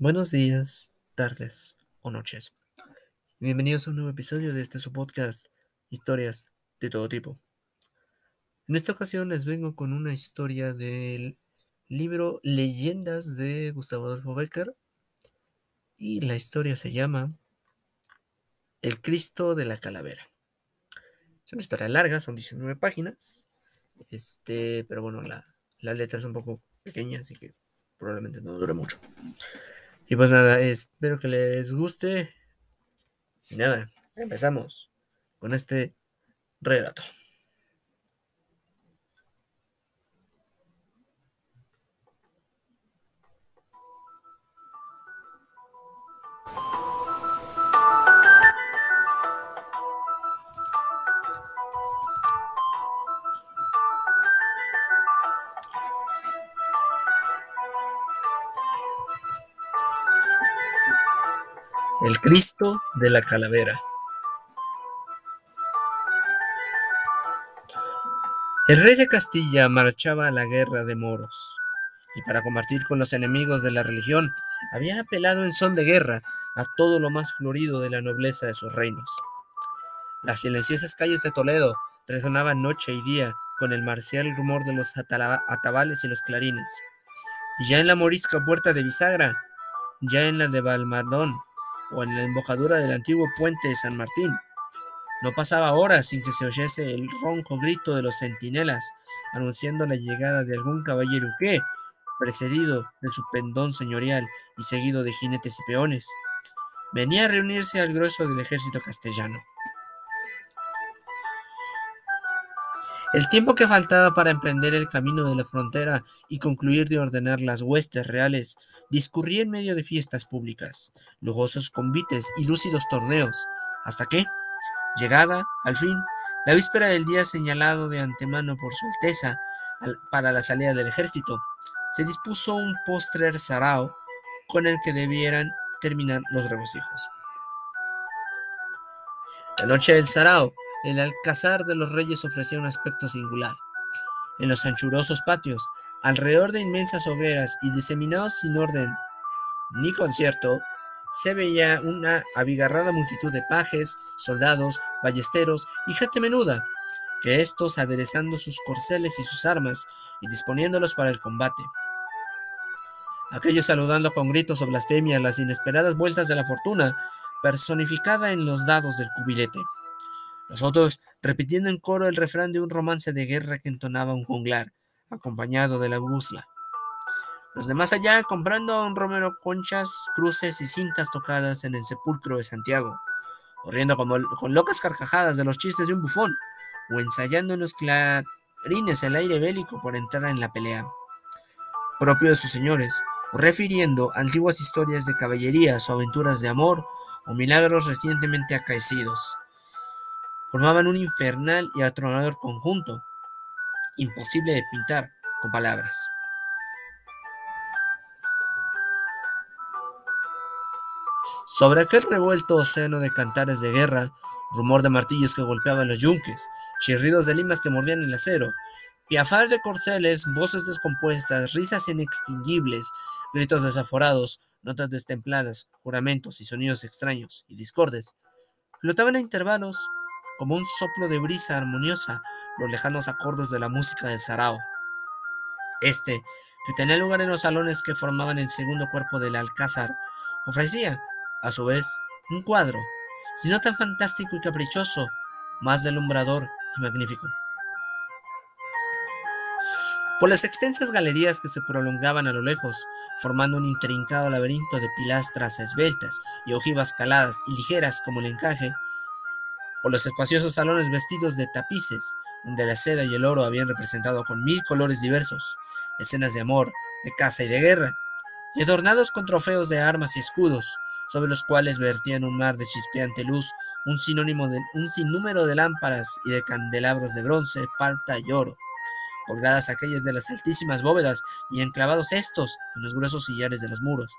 Buenos días, tardes o noches. Bienvenidos a un nuevo episodio de este su podcast, Historias de todo tipo. En esta ocasión les vengo con una historia del libro Leyendas de Gustavo Adolfo Becker y la historia se llama El Cristo de la Calavera. Es una historia larga, son 19 páginas, este, pero bueno, la, la letra es un poco pequeña, así que probablemente no dure mucho. Y pues nada, espero que les guste. Y nada, empezamos con este relato. El Cristo de la Calavera. El rey de Castilla marchaba a la guerra de moros, y para combatir con los enemigos de la religión, había apelado en son de guerra a todo lo más florido de la nobleza de sus reinos. Las silenciosas calles de Toledo resonaban noche y día con el marcial rumor de los atabales y los clarines. Y ya en la morisca puerta de Bisagra, ya en la de Balmadón, o en la embocadura del antiguo puente de San Martín. No pasaba horas sin que se oyese el ronco grito de los centinelas, anunciando la llegada de algún caballero que, precedido de su pendón señorial y seguido de jinetes y peones, venía a reunirse al grueso del ejército castellano. El tiempo que faltaba para emprender el camino de la frontera y concluir de ordenar las huestes reales discurría en medio de fiestas públicas, lujosos convites y lúcidos torneos, hasta que, llegada, al fin, la víspera del día señalado de antemano por su Alteza para la salida del ejército, se dispuso un postrer sarao con el que debieran terminar los regocijos. La noche del sarao el alcázar de los reyes ofrecía un aspecto singular. En los anchurosos patios, alrededor de inmensas hogueras y diseminados sin orden ni concierto, se veía una abigarrada multitud de pajes, soldados, ballesteros y gente menuda, que estos aderezando sus corceles y sus armas y disponiéndolos para el combate. Aquellos saludando con gritos o blasfemias las inesperadas vueltas de la fortuna, personificada en los dados del cubilete. Los otros repitiendo en coro el refrán de un romance de guerra que entonaba un junglar, acompañado de la gusla. Los demás allá comprando a un romero conchas, cruces y cintas tocadas en el sepulcro de Santiago, corriendo con locas carcajadas de los chistes de un bufón, o ensayando en los clarines el aire bélico por entrar en la pelea, propio de sus señores, o refiriendo antiguas historias de caballerías o aventuras de amor o milagros recientemente acaecidos formaban un infernal y atronador conjunto, imposible de pintar con palabras. Sobre aquel revuelto océano de cantares de guerra, rumor de martillos que golpeaban los yunques, chirridos de limas que mordían el acero, piafar de corceles, voces descompuestas, risas inextinguibles, gritos desaforados, notas destempladas, juramentos y sonidos extraños y discordes, flotaban a intervalos como un soplo de brisa armoniosa los lejanos acordes de la música del sarao. Este, que tenía lugar en los salones que formaban el segundo cuerpo del alcázar, ofrecía, a su vez, un cuadro, si no tan fantástico y caprichoso, más delumbrador y magnífico. Por las extensas galerías que se prolongaban a lo lejos, formando un intrincado laberinto de pilastras esbeltas y ojivas caladas y ligeras como el encaje, por los espaciosos salones vestidos de tapices, donde la seda y el oro habían representado con mil colores diversos, escenas de amor, de caza y de guerra, y adornados con trofeos de armas y escudos, sobre los cuales vertían un mar de chispeante luz, un, sinónimo de, un sinnúmero de lámparas y de candelabros de bronce, palta y oro, colgadas aquellas de las altísimas bóvedas y enclavados estos en los gruesos sillares de los muros.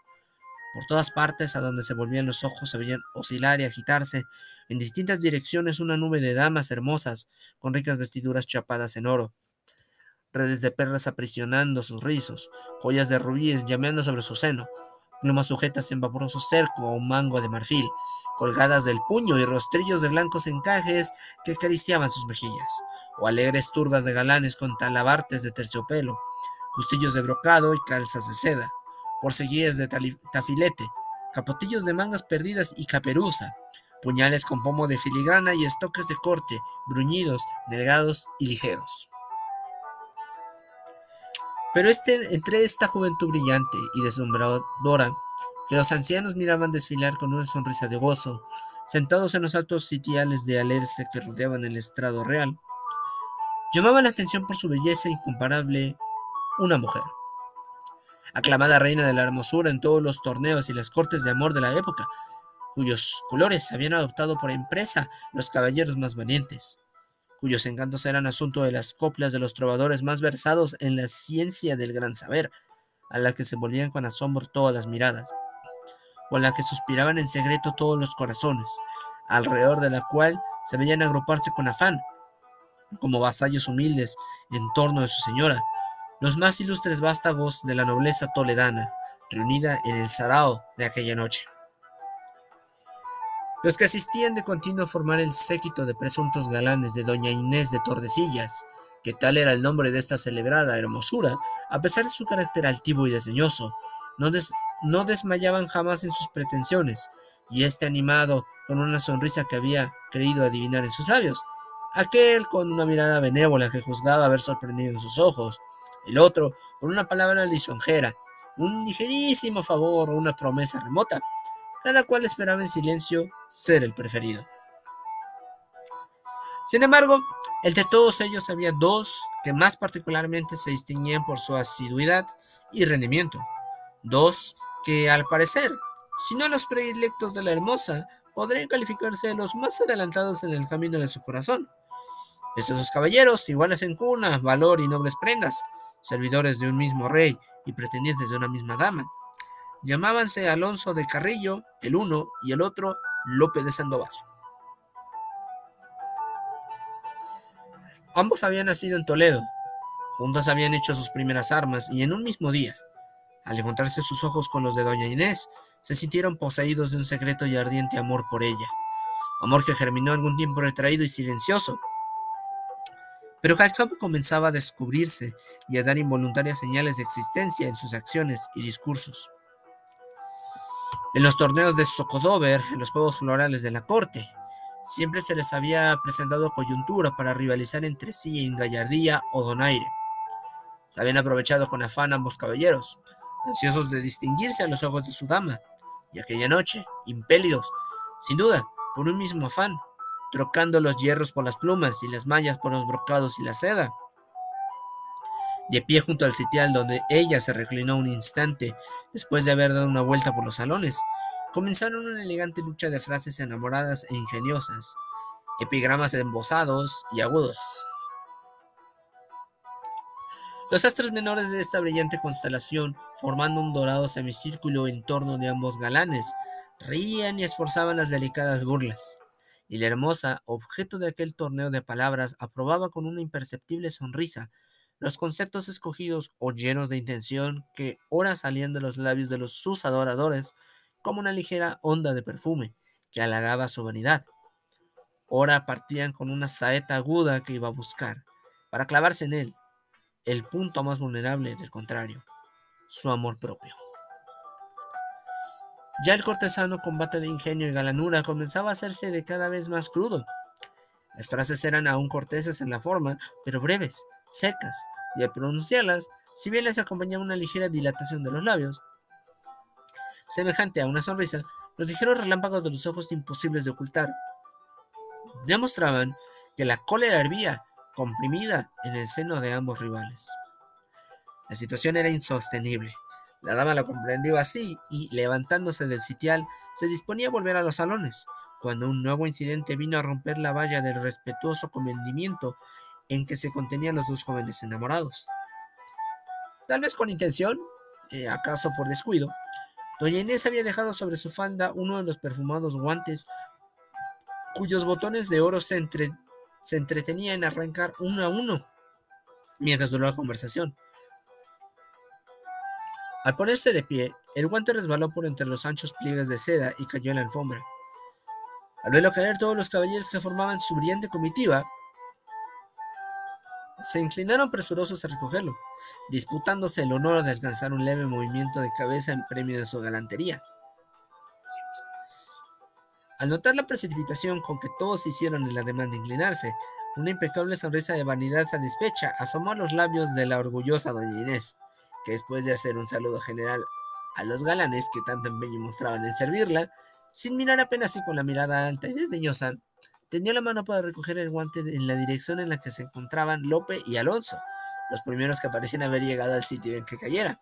Por todas partes a donde se volvían los ojos se veían oscilar y agitarse en distintas direcciones una nube de damas hermosas, con ricas vestiduras chapadas en oro, redes de perlas aprisionando sus rizos, joyas de rubíes llameando sobre su seno, plumas sujetas en vaporoso cerco o mango de marfil, colgadas del puño y rostrillos de blancos encajes que acariciaban sus mejillas, o alegres turbas de galanes con talabartes de terciopelo, justillos de brocado y calzas de seda, porceguíes de tafilete, capotillos de mangas perdidas y caperuza, puñales con pomo de filigrana y estoques de corte, bruñidos, delgados y ligeros. Pero este, entre esta juventud brillante y deslumbradora, que los ancianos miraban desfilar con una sonrisa de gozo, sentados en los altos sitiales de alerce que rodeaban el estrado real, llamaba la atención por su belleza incomparable una mujer. Aclamada reina de la hermosura en todos los torneos y las cortes de amor de la época, cuyos colores habían adoptado por empresa los caballeros más valientes cuyos encantos eran asunto de las coplas de los trovadores más versados en la ciencia del gran saber, a la que se volvían con asombro todas las miradas, o a la que suspiraban en secreto todos los corazones, alrededor de la cual se veían agruparse con afán, como vasallos humildes en torno de su señora, los más ilustres vástagos de la nobleza toledana, reunida en el sarao de aquella noche. Los que asistían de continuo a formar el séquito de presuntos galanes de doña Inés de Tordesillas, que tal era el nombre de esta celebrada hermosura, a pesar de su carácter altivo y desdeñoso, no, no desmayaban jamás en sus pretensiones, y este animado con una sonrisa que había creído adivinar en sus labios, aquel con una mirada benévola que juzgaba haber sorprendido en sus ojos, el otro con una palabra lisonjera, un ligerísimo favor o una promesa remota, cada cual esperaba en silencio ser el preferido. Sin embargo, entre todos ellos había dos que más particularmente se distinguían por su asiduidad y rendimiento. Dos que, al parecer, si no los predilectos de la hermosa, podrían calificarse de los más adelantados en el camino de su corazón. Estos dos caballeros, iguales en cuna, valor y nobles prendas, servidores de un mismo rey y pretendientes de una misma dama, Llamábanse Alonso de Carrillo, el uno, y el otro Lope de Sandoval. Ambos habían nacido en Toledo, juntos habían hecho sus primeras armas y en un mismo día, al encontrarse sus ojos con los de doña Inés, se sintieron poseídos de un secreto y ardiente amor por ella, amor que germinó algún tiempo retraído y silencioso, pero que al cabo comenzaba a descubrirse y a dar involuntarias señales de existencia en sus acciones y discursos. En los torneos de Socodover, en los juegos florales de la corte, siempre se les había presentado coyuntura para rivalizar entre sí en gallardía o donaire. Se habían aprovechado con afán ambos caballeros, ansiosos de distinguirse a los ojos de su dama, y aquella noche, impélidos, sin duda, por un mismo afán, trocando los hierros por las plumas y las mallas por los brocados y la seda, de pie junto al sitial donde ella se reclinó un instante después de haber dado una vuelta por los salones, comenzaron una elegante lucha de frases enamoradas e ingeniosas, epigramas embosados y agudos. Los astros menores de esta brillante constelación, formando un dorado semicírculo en torno de ambos galanes, reían y esforzaban las delicadas burlas, y la hermosa, objeto de aquel torneo de palabras, aprobaba con una imperceptible sonrisa los conceptos escogidos o llenos de intención que ora salían de los labios de los sus adoradores como una ligera onda de perfume que halagaba su vanidad. Ora partían con una saeta aguda que iba a buscar, para clavarse en él, el punto más vulnerable del contrario, su amor propio. Ya el cortesano combate de ingenio y galanura comenzaba a hacerse de cada vez más crudo. Las frases eran aún corteses en la forma, pero breves, secas, y al pronunciarlas, si bien les acompañaba una ligera dilatación de los labios, semejante a una sonrisa, los ligeros relámpagos de los ojos imposibles de ocultar demostraban que la cólera hervía, comprimida en el seno de ambos rivales. La situación era insostenible. La dama la comprendió así y, levantándose del sitial, se disponía a volver a los salones, cuando un nuevo incidente vino a romper la valla del respetuoso comedimiento en que se contenían los dos jóvenes enamorados. Tal vez con intención, eh, acaso por descuido, doña Inés había dejado sobre su falda uno de los perfumados guantes cuyos botones de oro se, entre, se entretenía en arrancar uno a uno mientras duró la conversación. Al ponerse de pie, el guante resbaló por entre los anchos pliegues de seda y cayó en la alfombra. Al verlo caer, todos los caballeros que formaban su brillante comitiva se inclinaron presurosos a recogerlo, disputándose el honor de alcanzar un leve movimiento de cabeza en premio de su galantería. Al notar la precipitación con que todos hicieron el ademán de inclinarse, una impecable sonrisa de vanidad satisfecha asomó a los labios de la orgullosa doña Inés, que después de hacer un saludo general a los galanes que tanto empeño mostraban en servirla, sin mirar apenas y con la mirada alta y desdeñosa, tendió la mano para recoger el guante en la dirección en la que se encontraban Lope y Alonso, los primeros que parecían haber llegado al sitio en que cayera.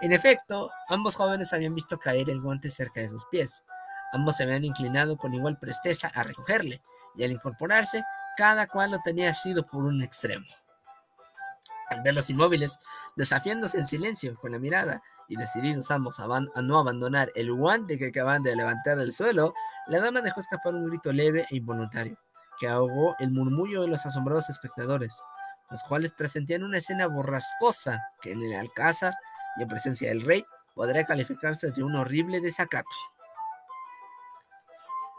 En efecto, ambos jóvenes habían visto caer el guante cerca de sus pies. Ambos se habían inclinado con igual presteza a recogerle, y al incorporarse, cada cual lo tenía asido por un extremo. Al verlos inmóviles, desafiándose en silencio con la mirada, y decididos ambos a, a no abandonar el guante que acaban de levantar del suelo, la dama dejó escapar un grito leve e involuntario, que ahogó el murmullo de los asombrados espectadores, los cuales presentían una escena borrascosa que en el alcázar y en presencia del rey podría calificarse de un horrible desacato.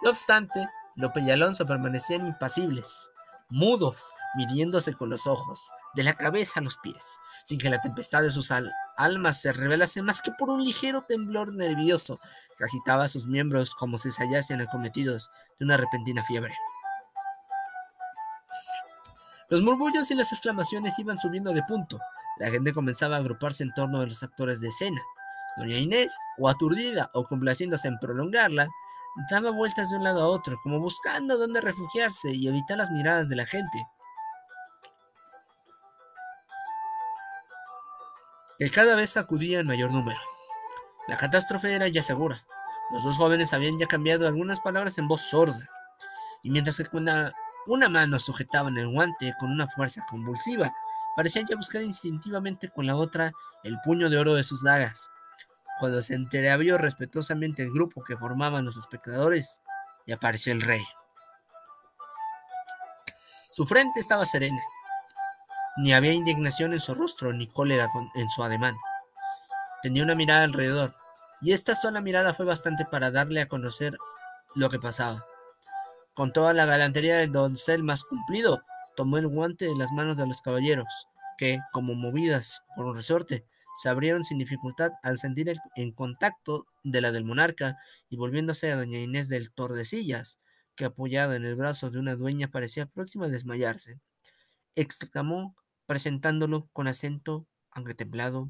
No obstante, Lope y Alonso permanecían impasibles, mudos, midiéndose con los ojos, de la cabeza a los pies, sin que la tempestad de sus almas se revelase más que por un ligero temblor nervioso que agitaba sus miembros como si se hallasen acometidos de una repentina fiebre. Los murmullos y las exclamaciones iban subiendo de punto. La gente comenzaba a agruparse en torno de los actores de escena. Doña Inés, o aturdida o complaciéndose en prolongarla, daba vueltas de un lado a otro, como buscando dónde refugiarse y evitar las miradas de la gente. Que cada vez acudía en mayor número. La catástrofe era ya segura. Los dos jóvenes habían ya cambiado algunas palabras en voz sorda, y mientras que una, una mano sujetaban el guante con una fuerza convulsiva. Parecían ya buscar instintivamente con la otra el puño de oro de sus dagas. Cuando se entreabrió respetuosamente el grupo que formaban los espectadores, y apareció el rey. Su frente estaba serena. Ni había indignación en su rostro, ni cólera en su ademán. Tenía una mirada alrededor, y esta sola mirada fue bastante para darle a conocer lo que pasaba. Con toda la galantería del doncel más cumplido, tomó el guante de las manos de los caballeros, que, como movidas por un resorte, se abrieron sin dificultad al sentir el en contacto de la del monarca y volviéndose a doña Inés del Tordesillas, que apoyada en el brazo de una dueña parecía próxima a desmayarse, exclamó presentándolo con acento, aunque templado,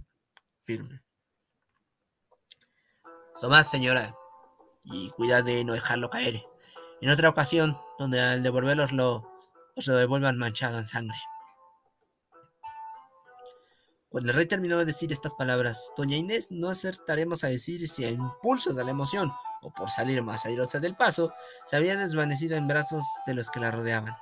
firme. Tomad, señora, y cuidad de no dejarlo caer. En otra ocasión, donde al devolveroslo os lo devuelvan manchado en sangre. Cuando el rey terminó de decir estas palabras, doña Inés no acertaremos a decir si a impulsos de la emoción o por salir más airosa del paso, se había desvanecido en brazos de los que la rodeaban.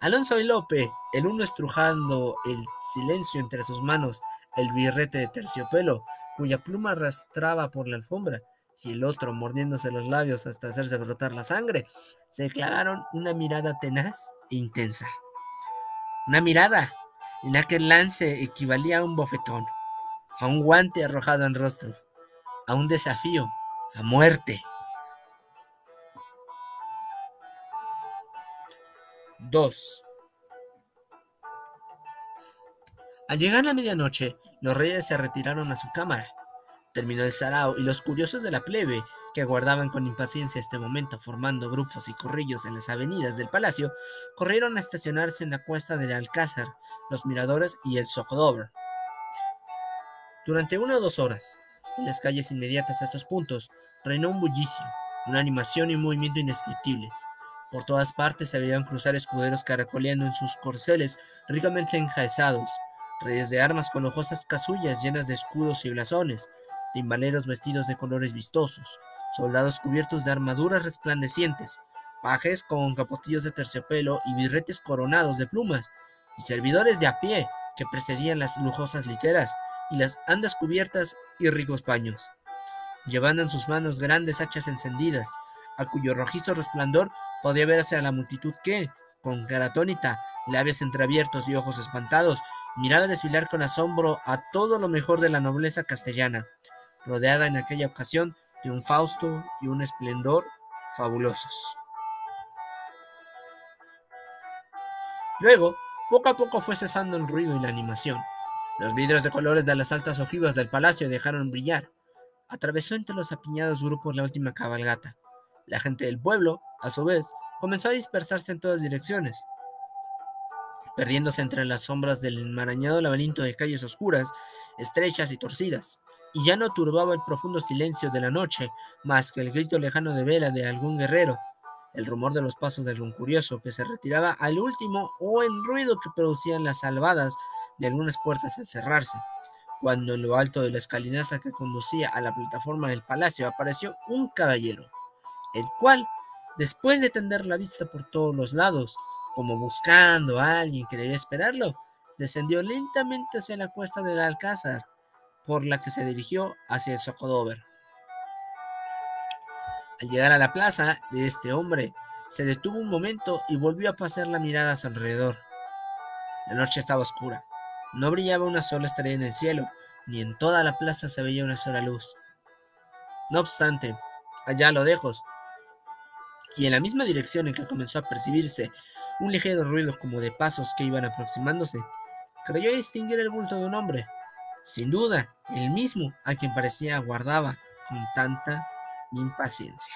Alonso y Lope, el uno estrujando el silencio entre sus manos el birrete de terciopelo, cuya pluma arrastraba por la alfombra, y el otro mordiéndose los labios hasta hacerse brotar la sangre, se declararon una mirada tenaz e intensa. Una mirada en aquel lance equivalía a un bofetón, a un guante arrojado en rostro, a un desafío, a muerte. 2. Al llegar la medianoche, los reyes se retiraron a su cámara Terminó el sarao y los curiosos de la plebe, que aguardaban con impaciencia este momento formando grupos y corrillos en las avenidas del palacio, corrieron a estacionarse en la cuesta del Alcázar, los miradores y el Socodover. Durante una o dos horas, en las calles inmediatas a estos puntos, reinó un bullicio, una animación y un movimiento indescriptibles. Por todas partes se veían cruzar escuderos caracoleando en sus corceles ricamente enjaezados, reyes de armas con hojosas casullas llenas de escudos y blasones, timbaleros vestidos de colores vistosos, soldados cubiertos de armaduras resplandecientes, pajes con capotillos de terciopelo y birretes coronados de plumas, y servidores de a pie que precedían las lujosas literas y las andas cubiertas y ricos paños, llevando en sus manos grandes hachas encendidas, a cuyo rojizo resplandor podía verse a la multitud que, con cara atónita, labios entreabiertos y ojos espantados, miraba desfilar con asombro a todo lo mejor de la nobleza castellana, rodeada en aquella ocasión de un fausto y un esplendor fabulosos. Luego, poco a poco fue cesando el ruido y la animación. Los vidrios de colores de las altas ojivas del palacio dejaron brillar. Atravesó entre los apiñados grupos la última cabalgata. La gente del pueblo, a su vez, comenzó a dispersarse en todas direcciones, perdiéndose entre las sombras del enmarañado laberinto de calles oscuras, estrechas y torcidas, y ya no turbaba el profundo silencio de la noche más que el grito lejano de vela de algún guerrero, el rumor de los pasos de algún curioso que se retiraba al último o el ruido que producían las salvadas de algunas puertas al cerrarse. Cuando en lo alto de la escalinata que conducía a la plataforma del palacio apareció un caballero, el cual, después de tender la vista por todos los lados, como buscando a alguien que debía esperarlo, descendió lentamente hacia la cuesta del alcázar, por la que se dirigió hacia el Socodover. Al llegar a la plaza de este hombre, se detuvo un momento y volvió a pasar la mirada a su alrededor. La noche estaba oscura. No brillaba una sola estrella en el cielo, ni en toda la plaza se veía una sola luz. No obstante, allá a lo lejos, y en la misma dirección en que comenzó a percibirse un ligero ruido como de pasos que iban aproximándose, creyó distinguir el bulto de un hombre. Sin duda, el mismo a quien parecía aguardaba con tanta impaciencia.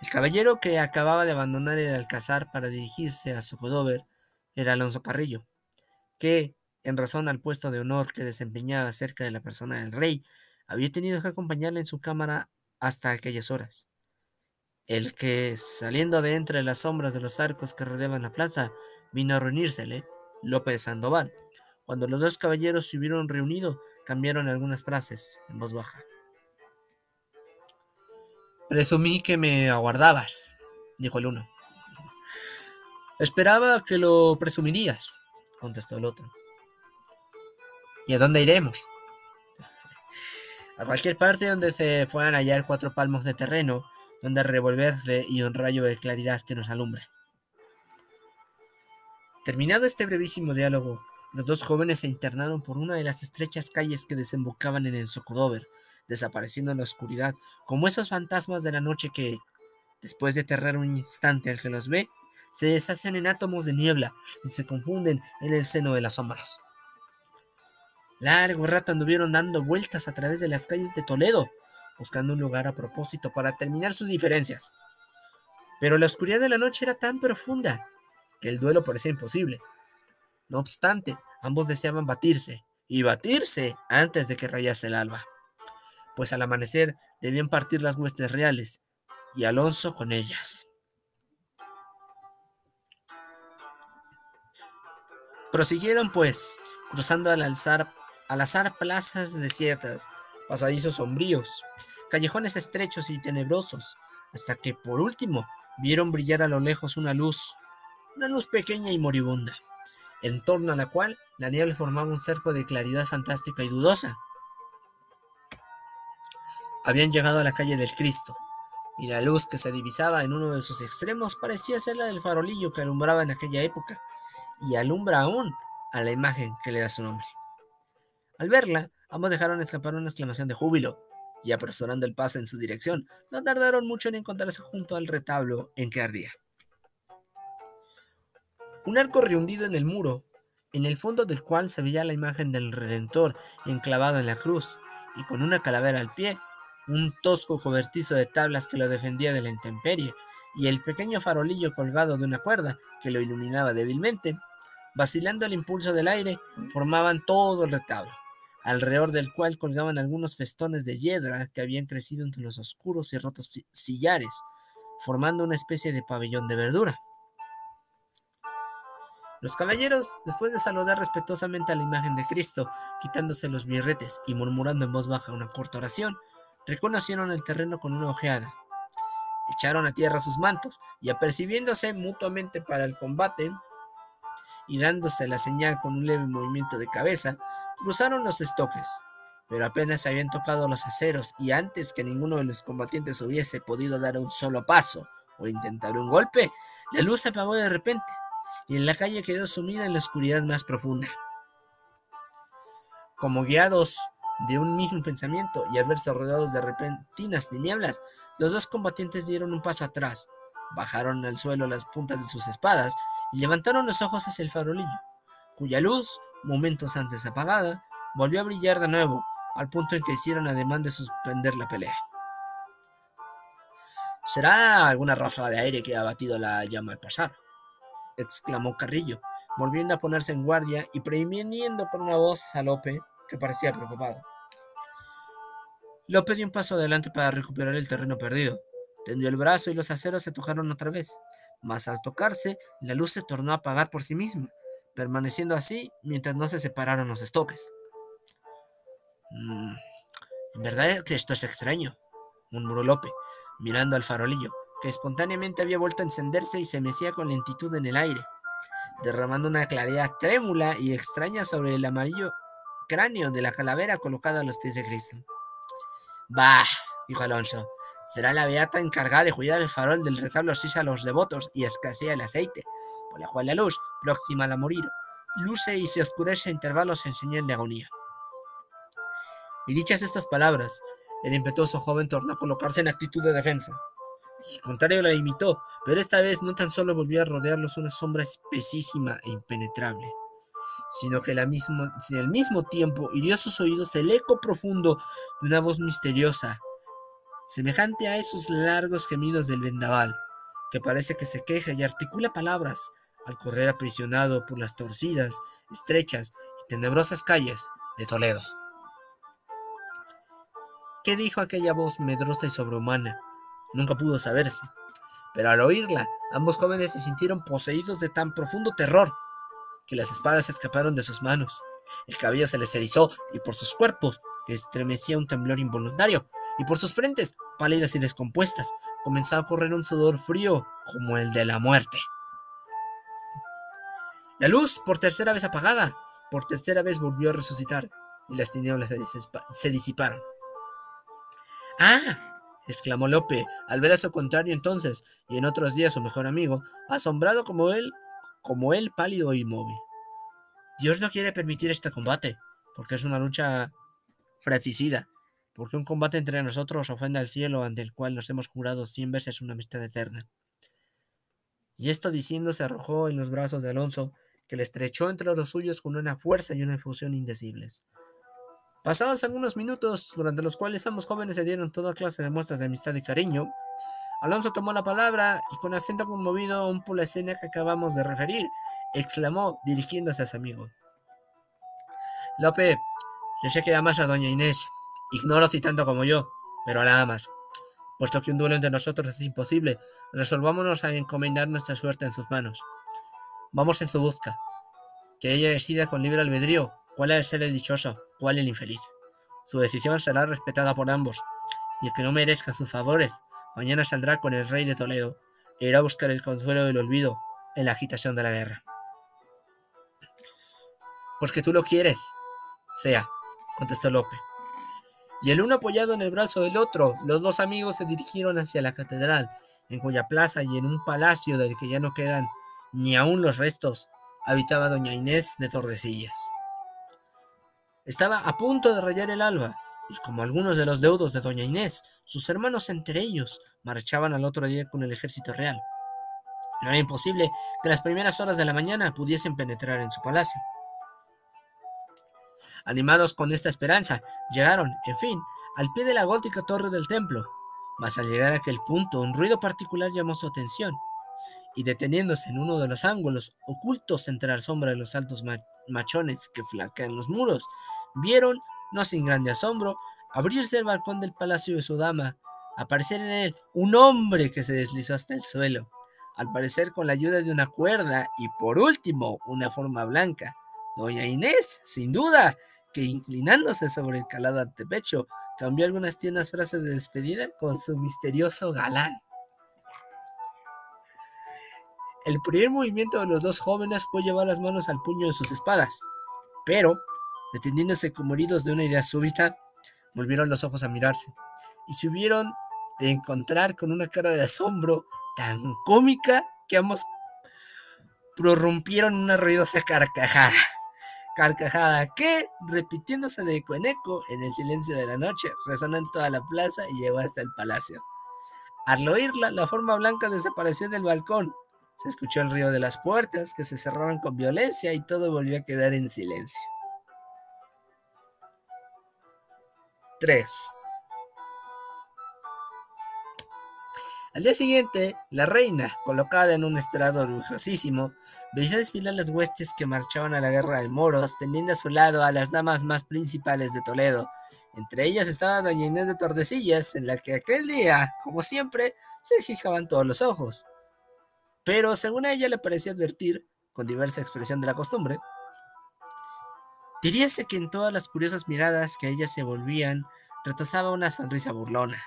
El caballero que acababa de abandonar el alcázar para dirigirse a Socodover era Alonso Carrillo, que, en razón al puesto de honor que desempeñaba cerca de la persona del rey, había tenido que acompañarle en su cámara hasta aquellas horas. El que, saliendo de entre las sombras de los arcos que rodeaban la plaza, vino a reunírsele, López Sandoval. Cuando los dos caballeros se hubieron reunido, cambiaron algunas frases en voz baja. Presumí que me aguardabas, dijo el uno. Esperaba que lo presumirías, contestó el otro. ¿Y a dónde iremos? A cualquier parte donde se puedan hallar cuatro palmos de terreno, donde revolverse y un rayo de claridad que nos alumbre. Terminado este brevísimo diálogo, los dos jóvenes se internaron por una de las estrechas calles que desembocaban en el Socodover, desapareciendo en la oscuridad, como esos fantasmas de la noche que, después de aterrar un instante al que los ve, se deshacen en átomos de niebla y se confunden en el seno de las sombras. Largo rato anduvieron dando vueltas a través de las calles de Toledo, buscando un lugar a propósito para terminar sus diferencias. Pero la oscuridad de la noche era tan profunda que el duelo parecía imposible. No obstante, ambos deseaban batirse, y batirse antes de que rayase el alba pues al amanecer debían partir las huestes reales, y Alonso con ellas. Prosiguieron, pues, cruzando al, alzar, al azar plazas desiertas, pasadizos sombríos, callejones estrechos y tenebrosos, hasta que por último vieron brillar a lo lejos una luz, una luz pequeña y moribunda, en torno a la cual la niebla formaba un cerco de claridad fantástica y dudosa, habían llegado a la calle del Cristo, y la luz que se divisaba en uno de sus extremos parecía ser la del farolillo que alumbraba en aquella época, y alumbra aún a la imagen que le da su nombre. Al verla, ambos dejaron escapar una exclamación de júbilo, y apresurando el paso en su dirección, no tardaron mucho en encontrarse junto al retablo en que ardía. Un arco rehundido en el muro, en el fondo del cual se veía la imagen del Redentor enclavado en la cruz, y con una calavera al pie, un tosco cobertizo de tablas que lo defendía de la intemperie, y el pequeño farolillo colgado de una cuerda que lo iluminaba débilmente, vacilando al impulso del aire, formaban todo el retablo, alrededor del cual colgaban algunos festones de hiedra que habían crecido entre los oscuros y rotos sillares, formando una especie de pabellón de verdura. Los caballeros, después de saludar respetuosamente a la imagen de Cristo, quitándose los birretes y murmurando en voz baja una corta oración, reconocieron el terreno con una ojeada. Echaron a tierra sus mantos y apercibiéndose mutuamente para el combate y dándose la señal con un leve movimiento de cabeza, cruzaron los estoques, pero apenas habían tocado los aceros y antes que ninguno de los combatientes hubiese podido dar un solo paso o intentar un golpe, La luz se apagó de repente y en la calle quedó sumida en la oscuridad más profunda. Como guiados de un mismo pensamiento y al verse rodeados de repentinas tinieblas, los dos combatientes dieron un paso atrás, bajaron al suelo las puntas de sus espadas y levantaron los ojos hacia el farolillo, cuya luz, momentos antes apagada, volvió a brillar de nuevo, al punto en que hicieron ademán de suspender la pelea. ¿Será alguna ráfaga de aire que ha batido la llama al pasar? exclamó Carrillo, volviendo a ponerse en guardia y previniendo con una voz a Lope, que parecía preocupado. Lope dio un paso adelante para recuperar el terreno perdido. Tendió el brazo y los aceros se tocaron otra vez, mas al tocarse, la luz se tornó a apagar por sí misma, permaneciendo así mientras no se separaron los estoques. Mm, en verdad que esto es extraño, murmuró Lope, mirando al farolillo, que espontáneamente había vuelto a encenderse y se mecía con lentitud en el aire, derramando una claridad trémula y extraña sobre el amarillo cráneo de la calavera colocada a los pies de Cristo. Bah, dijo Alonso, será la beata encargada de cuidar el farol del retablo así a los devotos y escasea el aceite, la cual la luz, próxima a morir, luce y se oscurece a intervalos en señal de agonía. Y dichas estas palabras, el impetuoso joven tornó a colocarse en actitud de defensa. Su contrario la imitó, pero esta vez no tan solo volvió a rodearlos una sombra espesísima e impenetrable, sino que la mismo, al mismo tiempo hirió sus oídos el eco profundo de una voz misteriosa, semejante a esos largos gemidos del vendaval, que parece que se queja y articula palabras al correr aprisionado por las torcidas, estrechas y tenebrosas calles de Toledo. ¿Qué dijo aquella voz medrosa y sobrehumana? Nunca pudo saberse. Pero al oírla, ambos jóvenes se sintieron poseídos de tan profundo terror que las espadas escaparon de sus manos. El cabello se les erizó y por sus cuerpos, que estremecía un temblor involuntario, y por sus frentes, pálidas y descompuestas, comenzó a correr un sudor frío como el de la muerte. La luz, por tercera vez apagada, por tercera vez volvió a resucitar, y las tinieblas se disiparon. ¡Ah! exclamó Lope, al ver a su contrario entonces, y en otros días su mejor amigo, asombrado como él, como él pálido e inmóvil. Dios no quiere permitir este combate, porque es una lucha fratricida, porque un combate entre nosotros ofende al cielo ante el cual nos hemos jurado cien veces una amistad eterna. Y esto diciendo se arrojó en los brazos de Alonso, que le estrechó entre los suyos con una fuerza y una efusión indecibles. Pasados algunos minutos, durante los cuales ambos jóvenes se dieron toda clase de muestras de amistad y cariño, Alonso tomó la palabra y con acento conmovido un por la escena que acabamos de referir, exclamó dirigiéndose a su amigo. Lope, yo sé que amas a doña Inés, ignoro si tanto como yo, pero la amas. Puesto que un duelo entre nosotros es imposible, resolvámonos a encomendar nuestra suerte en sus manos. Vamos en su busca. Que ella decida con libre albedrío cuál es ser el dichoso, cuál el infeliz. Su decisión será respetada por ambos, y el que no merezca sus favores, mañana saldrá con el rey de Toledo e irá a buscar el consuelo del olvido en la agitación de la guerra. Porque tú lo quieres, sea, contestó Lope. Y el uno apoyado en el brazo del otro, los dos amigos se dirigieron hacia la catedral, en cuya plaza y en un palacio del que ya no quedan ni aún los restos, habitaba doña Inés de Tordesillas. Estaba a punto de rayar el alba, y como algunos de los deudos de doña Inés, sus hermanos entre ellos marchaban al otro día con el ejército real. No era imposible que las primeras horas de la mañana pudiesen penetrar en su palacio. Animados con esta esperanza, llegaron, en fin, al pie de la gótica torre del templo, mas al llegar a aquel punto un ruido particular llamó su atención, y deteniéndose en uno de los ángulos ocultos entre la sombra de los altos machones que flanquean los muros, vieron, no sin grande asombro, abrirse el balcón del palacio de su dama, aparecer en él un hombre que se deslizó hasta el suelo, al parecer con la ayuda de una cuerda y por último una forma blanca. Doña Inés, sin duda, que inclinándose sobre el calado antepecho, cambió algunas tiernas frases de despedida con su misterioso galán. El primer movimiento de los dos jóvenes fue llevar las manos al puño de sus espadas, pero, deteniéndose como heridos de una idea súbita, volvieron los ojos a mirarse, y se hubieron de encontrar con una cara de asombro tan cómica que ambos prorrumpieron una ruidosa carcajada. Carcajada que, repitiéndose de eco en eco en el silencio de la noche, resonó en toda la plaza y llegó hasta el palacio. Al oírla, la forma blanca desapareció del balcón. Se escuchó el río de las puertas que se cerraron con violencia y todo volvió a quedar en silencio. 3. Al día siguiente, la reina, colocada en un estrado orgullosísimo, veía desfilar las huestes que marchaban a la guerra de moros, teniendo a su lado a las damas más principales de Toledo. Entre ellas estaba doña Inés de Tordesillas, en la que aquel día, como siempre, se fijaban todos los ojos. Pero según a ella le parecía advertir, con diversa expresión de la costumbre, diríase que en todas las curiosas miradas que a ella se volvían, retosaba una sonrisa burlona.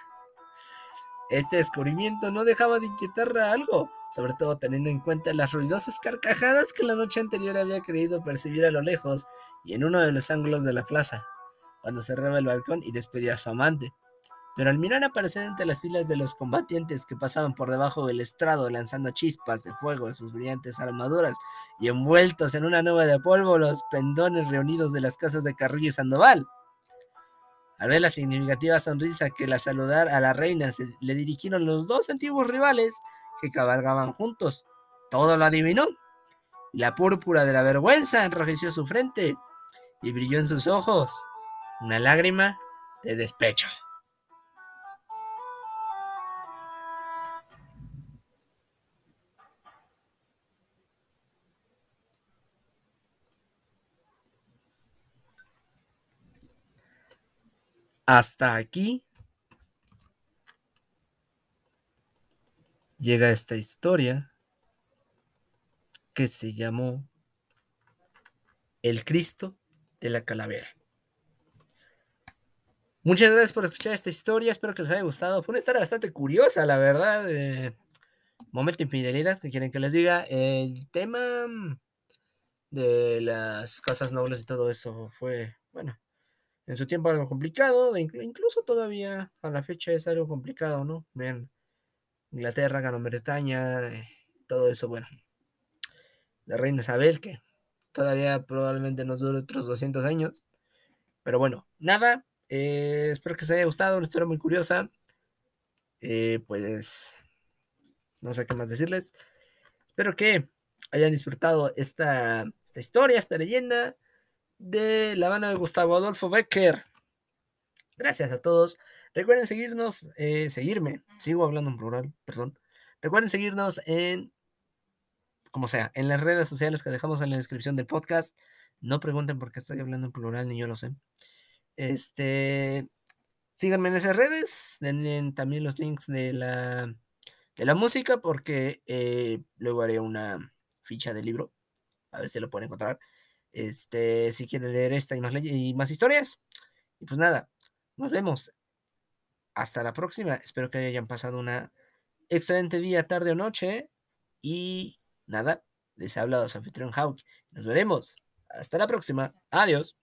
Este descubrimiento no dejaba de inquietar a algo, sobre todo teniendo en cuenta las ruidosas carcajadas que la noche anterior había creído percibir a lo lejos y en uno de los ángulos de la plaza, cuando cerraba el balcón y despedía a su amante. Pero al mirar aparecer entre las filas de los combatientes que pasaban por debajo del estrado lanzando chispas de fuego de sus brillantes armaduras y envueltos en una nube de polvo los pendones reunidos de las casas de Carrillo y Sandoval, al ver la significativa sonrisa que la saludar a la reina se le dirigieron los dos antiguos rivales que cabalgaban juntos. Todo lo adivinó. La púrpura de la vergüenza enrojeció su frente y brilló en sus ojos una lágrima de despecho. Hasta aquí llega esta historia que se llamó El Cristo de la Calavera. Muchas gracias por escuchar esta historia, espero que les haya gustado. Fue una historia bastante curiosa, la verdad. momento infidelidad, que quieren que les diga. El tema de las casas nobles y todo eso fue, bueno, en su tiempo algo complicado, incluso todavía a la fecha es algo complicado, ¿no? Vean, Inglaterra ganó Bretaña, eh, todo eso, bueno. La reina Isabel, que todavía probablemente nos dure otros 200 años. Pero bueno, nada, eh, espero que les haya gustado, una historia muy curiosa. Eh, pues, no sé qué más decirles. Espero que hayan disfrutado esta, esta historia, esta leyenda de la banda de Gustavo Adolfo Becker. Gracias a todos. Recuerden seguirnos, eh, seguirme, sigo hablando en plural, perdón. Recuerden seguirnos en, como sea, en las redes sociales que dejamos en la descripción del podcast. No pregunten por qué estoy hablando en plural, ni yo lo sé. Este, síganme en esas redes, denle también los links de la, de la música, porque eh, luego haré una ficha de libro, a ver si lo pueden encontrar. Este, si quieren leer esta y más, y más historias. Y pues nada, nos vemos. Hasta la próxima. Espero que hayan pasado una excelente día, tarde o noche. Y nada, les ha hablado su anfitrión Hawk. Nos veremos. Hasta la próxima. Adiós.